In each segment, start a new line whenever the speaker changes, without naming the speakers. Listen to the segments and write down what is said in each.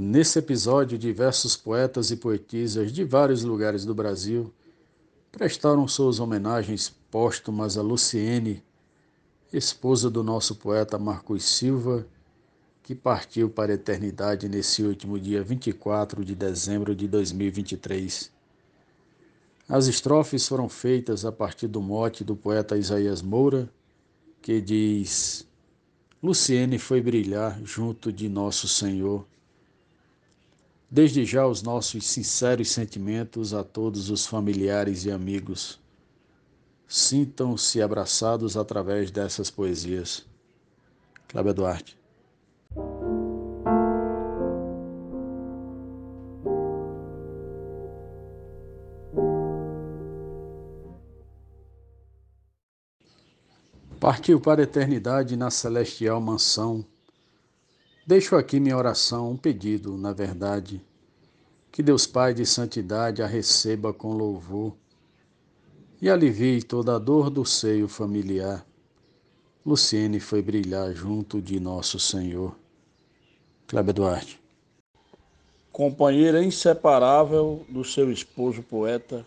Nesse episódio, diversos poetas e poetisas de vários lugares do Brasil prestaram suas homenagens póstumas a Luciene, esposa do nosso poeta Marcos Silva, que partiu para a eternidade nesse último dia 24 de dezembro de 2023. As estrofes foram feitas a partir do mote do poeta Isaías Moura, que diz: Luciene foi brilhar junto de nosso Senhor Desde já os nossos sinceros sentimentos a todos os familiares e amigos. Sintam-se abraçados através dessas poesias. Cláudio Duarte. Partiu para a eternidade na celestial mansão Deixo aqui minha oração, um pedido, na verdade, que Deus Pai de santidade a receba com louvor e alivie toda a dor do seio familiar. Luciene foi brilhar junto de nosso Senhor. Cléber Duarte.
Companheira inseparável do seu esposo poeta,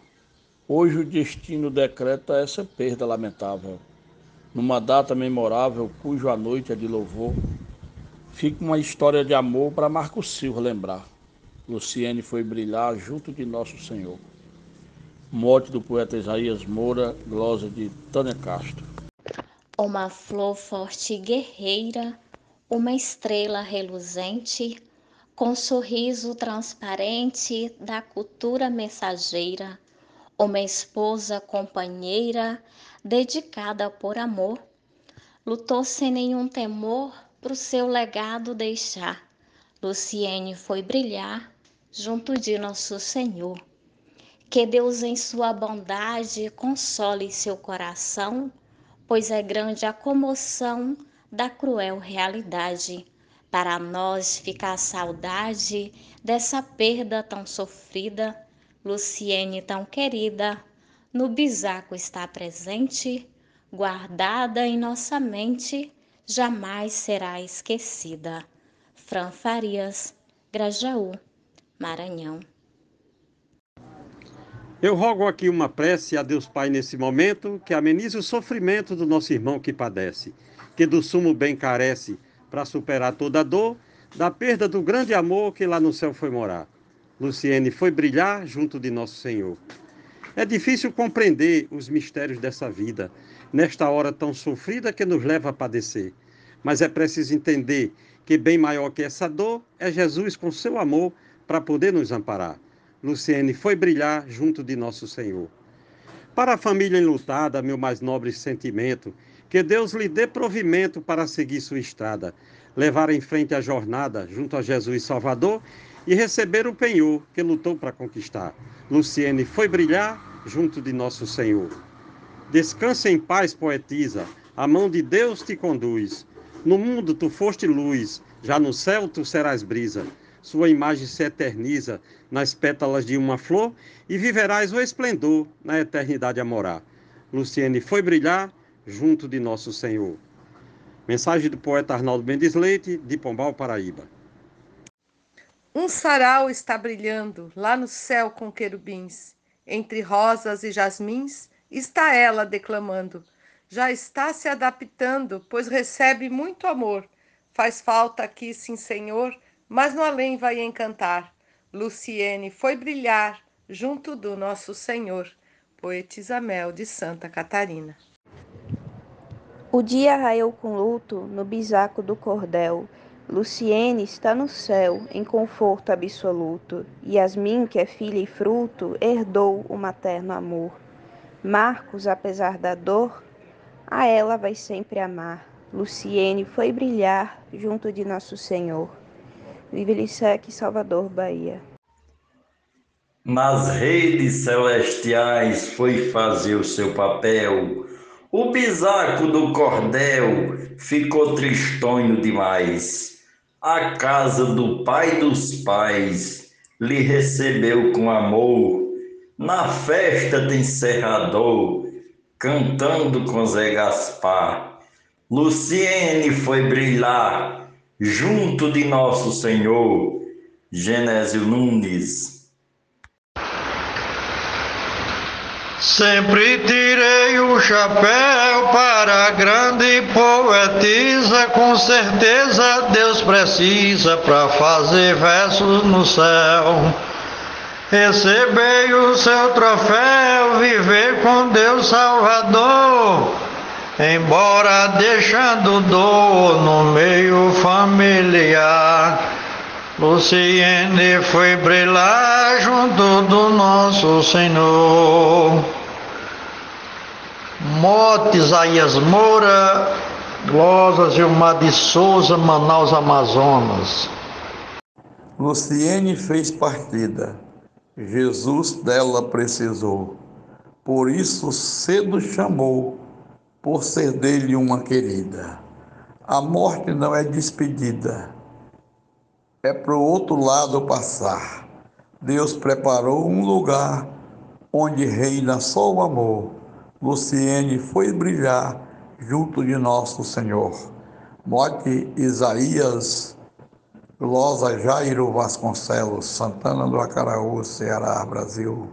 hoje o destino decreta essa perda lamentável. Numa data memorável, cujo a noite é de louvor, Fica uma história de amor para Marco Silva lembrar. Luciene foi brilhar junto de Nosso Senhor. Morte do poeta Isaías Moura, glosa de Tânia Castro.
Uma flor forte e guerreira, uma estrela reluzente, com sorriso transparente da cultura mensageira, uma esposa companheira, dedicada por amor, lutou sem nenhum temor para o seu legado deixar. Luciene foi brilhar junto de nosso Senhor. Que Deus, em sua bondade, console seu coração, pois é grande a comoção da cruel realidade. Para nós fica a saudade dessa perda tão sofrida, Luciene tão querida, no bisaco está presente, guardada em nossa mente jamais será esquecida. Fran Farias, Grajaú, Maranhão.
Eu rogo aqui uma prece a Deus Pai nesse momento, que amenize o sofrimento do nosso irmão que padece, que do sumo bem carece, para superar toda a dor, da perda do grande amor que lá no céu foi morar. Luciene foi brilhar junto de nosso Senhor. É difícil compreender os mistérios dessa vida, nesta hora tão sofrida que nos leva a padecer. Mas é preciso entender que bem maior que essa dor é Jesus com seu amor para poder nos amparar. Luciene foi brilhar junto de nosso Senhor. Para a família enlutada, meu mais nobre sentimento, que Deus lhe dê provimento para seguir sua estrada, levar em frente a jornada junto a Jesus Salvador e receber o penhor que lutou para conquistar. Luciene foi brilhar junto de nosso Senhor. Descanse em paz, poetisa, a mão de Deus te conduz. No mundo tu foste luz, já no céu tu serás brisa. Sua imagem se eterniza nas pétalas de uma flor e viverás o esplendor na eternidade a morar. Luciene foi brilhar junto de nosso Senhor. Mensagem do poeta Arnaldo Mendes Leite, de Pombal, Paraíba.
Um sarau está brilhando lá no céu com querubins, entre rosas e jasmins está ela declamando. Já está se adaptando, pois recebe muito amor. Faz falta aqui, sim, senhor, mas no além vai encantar. Luciene foi brilhar junto do nosso Senhor. Poetisa Mel de Santa Catarina.
O dia raiou com luto no bisaco do cordel. Luciene está no céu, em conforto absoluto. Yasmin, que é filha e fruto, herdou o materno amor. Marcos, apesar da dor, a ela vai sempre amar. Luciene foi brilhar junto de Nosso Senhor. Vive Lissec, Salvador, Bahia.
Nas redes celestiais foi fazer o seu papel. O bisaco do cordel ficou tristonho demais. A casa do pai dos pais lhe recebeu com amor na festa de encerrador, cantando com Zé Gaspar. Luciene foi brilhar junto de Nosso Senhor. Genésio Nunes.
Sempre tirei o chapéu para a grande poetisa, com certeza Deus precisa para fazer versos no céu. Recebei o seu troféu, viver com Deus Salvador, embora deixando dor no meio familiar. Luciene foi brilhar junto do nosso Senhor. Mote Isaías Moura, Glosa Gilmar de Souza, Manaus, Amazonas.
Luciene fez partida, Jesus dela precisou, por isso cedo chamou, por ser dele uma querida. A morte não é despedida, é para o outro lado passar. Deus preparou um lugar onde reina só o amor. Luciene foi brilhar junto de nosso Senhor. Mote Isaías, Losa Jairo Vasconcelos, Santana do Acaraú, Ceará, Brasil.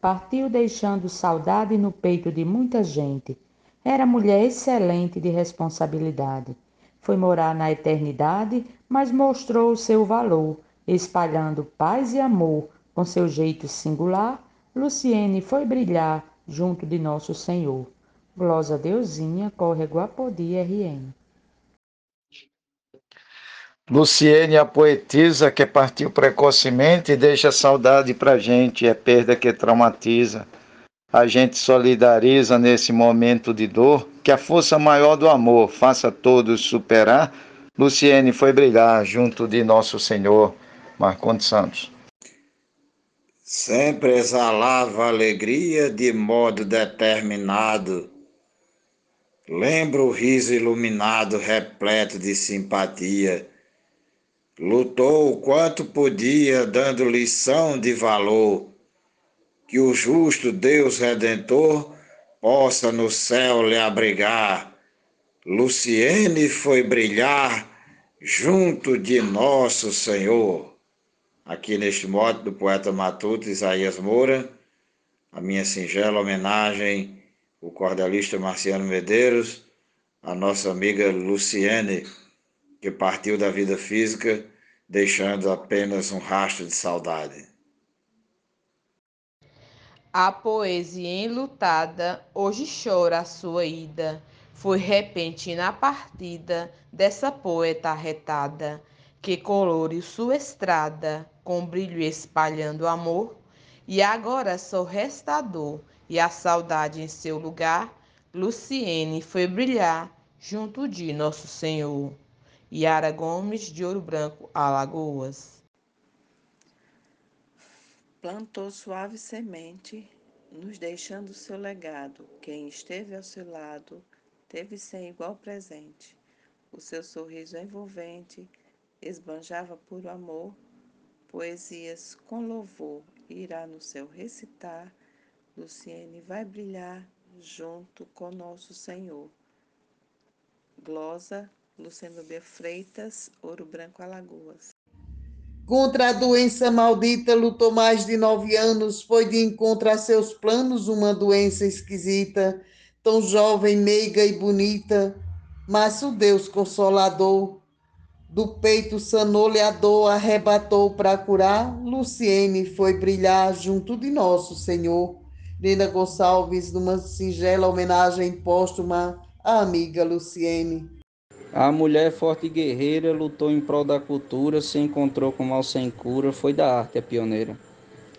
Partiu deixando saudade no peito de muita gente. Era mulher excelente de responsabilidade. Foi morar na eternidade, mas mostrou o seu valor, espalhando paz e amor com seu jeito singular. Luciene foi brilhar junto de nosso Senhor. Glosa Deusinha, Córrego Apodi, RN.
Luciene, a poetisa que partiu precocemente, deixa saudade pra gente, é perda que traumatiza. A gente solidariza nesse momento de dor, que a força maior do amor faça todos superar. Luciene foi brilhar junto de nosso Senhor, Marcondes Santos.
Sempre exalava alegria de modo determinado. Lembro o riso iluminado, repleto de simpatia. Lutou o quanto podia, dando lição de valor. Que o justo Deus Redentor possa no céu lhe abrigar. Luciene foi brilhar junto de nosso Senhor aqui neste mote do poeta matuto Isaías Moura, a minha singela homenagem o cordelista Marciano Medeiros, a nossa amiga Luciene, que partiu da vida física, deixando apenas um rastro de saudade.
A poesia enlutada hoje chora a sua ida. Foi repentina a partida dessa poeta arretada, que colore sua estrada com brilho espalhando amor, e agora sou restador, e a saudade em seu lugar, Luciene foi brilhar junto de Nosso Senhor. Yara Gomes, de Ouro Branco, Alagoas.
Plantou suave semente, nos deixando seu legado. Quem esteve ao seu lado, teve sem igual presente. O seu sorriso envolvente esbanjava puro amor poesias com louvor irá no céu recitar, Luciene vai brilhar junto com nosso Senhor. Glosa, Luciano B. Freitas, Ouro Branco, Alagoas.
Contra a doença maldita lutou mais de nove anos, foi de encontro a seus planos uma doença esquisita, tão jovem, meiga e bonita, mas o Deus Consolador do peito sanou-lhe a dor, arrebatou para curar. Luciene foi brilhar junto de nosso Senhor. Nina Gonçalves, numa singela homenagem póstuma à amiga Luciene.
A mulher forte e guerreira lutou em prol da cultura, se encontrou com mal sem cura, foi da arte a pioneira.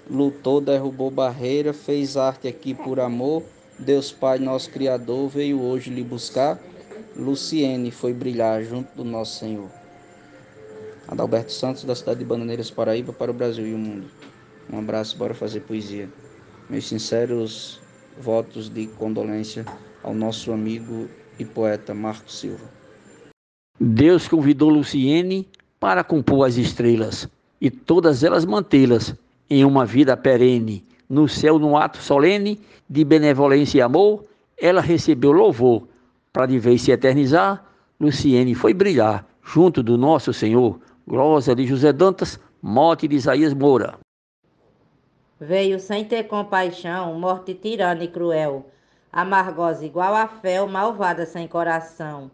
Lutou, derrubou barreira, fez arte aqui por amor. Deus Pai, nosso Criador, veio hoje lhe buscar. Luciene foi brilhar junto do nosso Senhor. Adalberto Santos, da cidade de Bananeiras, Paraíba, para o Brasil e o mundo. Um abraço, bora fazer poesia. Meus sinceros votos de condolência ao nosso amigo e poeta Marco Silva.
Deus convidou Luciene para compor as estrelas e todas elas mantê-las em uma vida perene. No céu, num ato solene de benevolência e amor, ela recebeu louvor para de vez se eternizar. Luciene foi brilhar junto do nosso Senhor. Glosa de José Dantas, Morte de Isaías Moura.
Veio sem ter compaixão, morte tirana e cruel, amargosa igual a fel, malvada sem coração.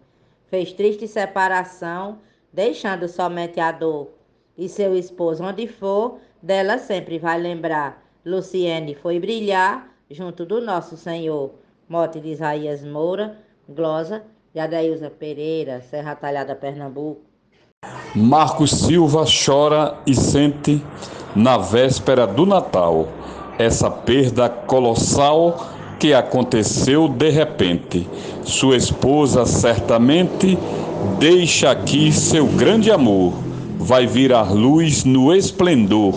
Fez triste separação, deixando somente a dor. E seu esposo, onde for, dela sempre vai lembrar. Luciene foi brilhar junto do nosso Senhor. Morte de Isaías Moura, glosa de Pereira, Serra Talhada, Pernambuco.
Marcos Silva chora e sente na véspera do Natal essa perda colossal que aconteceu de repente. Sua esposa certamente deixa aqui seu grande amor, vai virar luz no esplendor,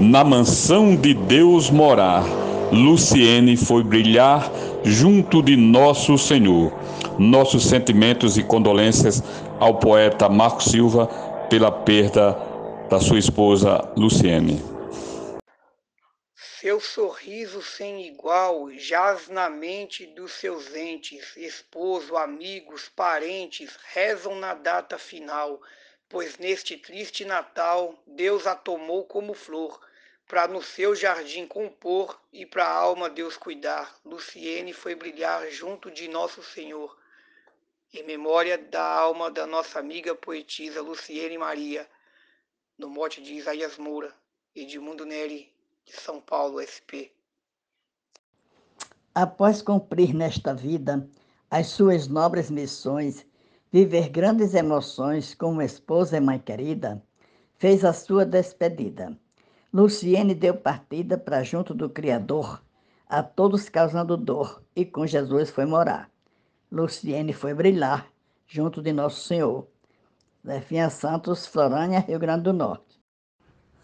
na mansão de Deus morar. Luciene foi brilhar junto de nosso Senhor. Nossos sentimentos e condolências ao poeta Marco Silva pela perda da sua esposa Luciene.
Seu sorriso sem igual jaz na mente dos seus entes, esposo, amigos, parentes, rezam na data final, pois neste triste Natal Deus a tomou como flor, para no seu jardim compor e para a alma Deus cuidar. Luciene foi brilhar junto de nosso Senhor. Em memória da alma da nossa amiga poetisa Luciene Maria, no mote de Isaías Moura, Edmundo Neri, de São Paulo, SP.
Após cumprir nesta vida as suas nobres missões, viver grandes emoções como esposa e mãe querida, fez a sua despedida. Luciene deu partida para junto do Criador, a todos causando dor, e com Jesus foi morar. Luciene foi brilhar junto de Nosso Senhor. Zefinha Santos, Florânia, Rio Grande do Norte.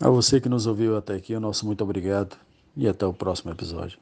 A você que nos ouviu até aqui, o nosso muito obrigado e até o próximo episódio.